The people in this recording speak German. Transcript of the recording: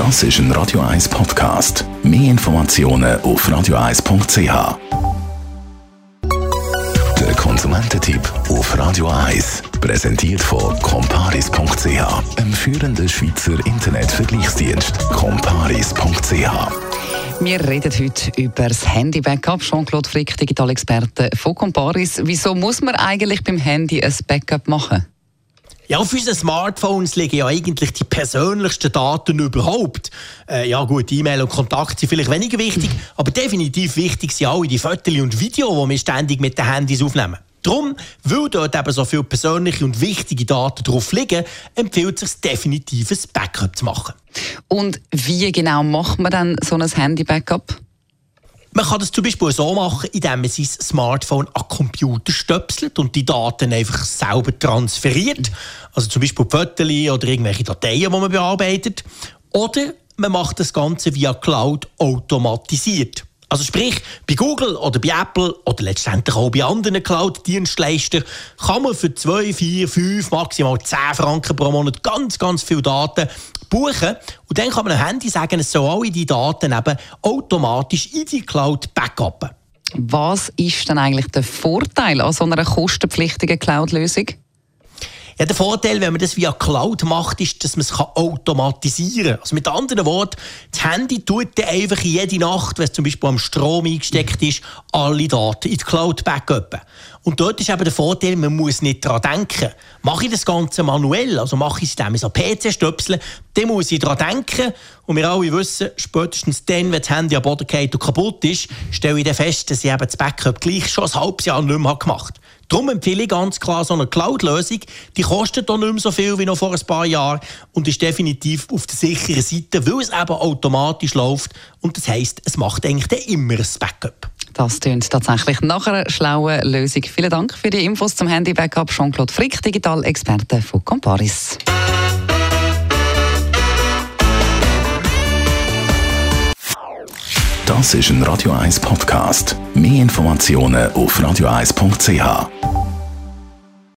Das ist ein Radio 1 Podcast. Mehr Informationen auf radio1.ch. Der Konsumententipp auf Radio 1 präsentiert von comparis.ch, einem führenden Schweizer Internetvergleichsdienst. comparis.ch wir reden heute über das Handy-Backup. Jean-Claude Frick, Digitalexperte von Comparis. Wieso muss man eigentlich beim Handy ein Backup machen? Ja, auf unseren Smartphones liegen ja eigentlich die persönlichsten Daten überhaupt. Äh, ja gut, E-Mail und Kontakt sind vielleicht weniger wichtig, aber definitiv wichtig sind alle die Fotos und Videos, die wir ständig mit den Handys aufnehmen. Darum, weil dort eben so viele persönliche und wichtige Daten drauf liegen, empfiehlt es sich definitiv ein Backup zu machen. Und wie genau macht man dann so ein Handy-Backup? Kann das zum Beispiel so machen, indem man sein Smartphone an Computer stöpselt und die Daten einfach selber transferiert. Also zum Beispiel Fotos oder irgendwelche Dateien, die man bearbeitet. Oder man macht das Ganze via Cloud automatisiert. Also sprich, bei Google oder bei Apple oder letztendlich auch bei anderen Cloud-Dienstleistern kann man für 2, 4, 5, maximal 10 Franken pro Monat ganz, ganz viele Daten buchen. Und dann kann man am Handy sagen, es soll alle die Daten eben automatisch in die Cloud backuppen. Was ist denn eigentlich der Vorteil an so einer kostenpflichtigen Cloud-Lösung? Ja, der Vorteil, wenn man das via Cloud macht, ist, dass man es automatisieren kann. Also mit anderen Worten, das Handy tut dann einfach jede Nacht, wenn es zum Beispiel am Strom eingesteckt ist, alle Daten in die Cloud backuppen. Und dort ist eben der Vorteil, man muss nicht daran denken. Mache ich das Ganze manuell, also mache ich es indem ich so PC stöpsel, dann muss ich daran denken. Und wir alle wissen, spätestens dann, wenn das Handy am Boden geht und kaputt ist, stelle ich dann fest, dass ich eben das Backup gleich schon ein halbes Jahr nicht mehr gemacht. Darum empfehle ich ganz klar so eine Cloud-Lösung. Die kostet auch nicht mehr so viel wie noch vor ein paar Jahren und ist definitiv auf der sicheren Seite, weil es eben automatisch läuft. Und das heisst, es macht eigentlich immer ein Backup. Das klingt tatsächlich nach einer schlauen Lösung. Vielen Dank für die Infos zum Handy-Backup. Jean-Claude Frick, Digital-Experte von Comparis. Das ist ein Radio 1 Podcast. Mehr Informationen auf radio1.ch.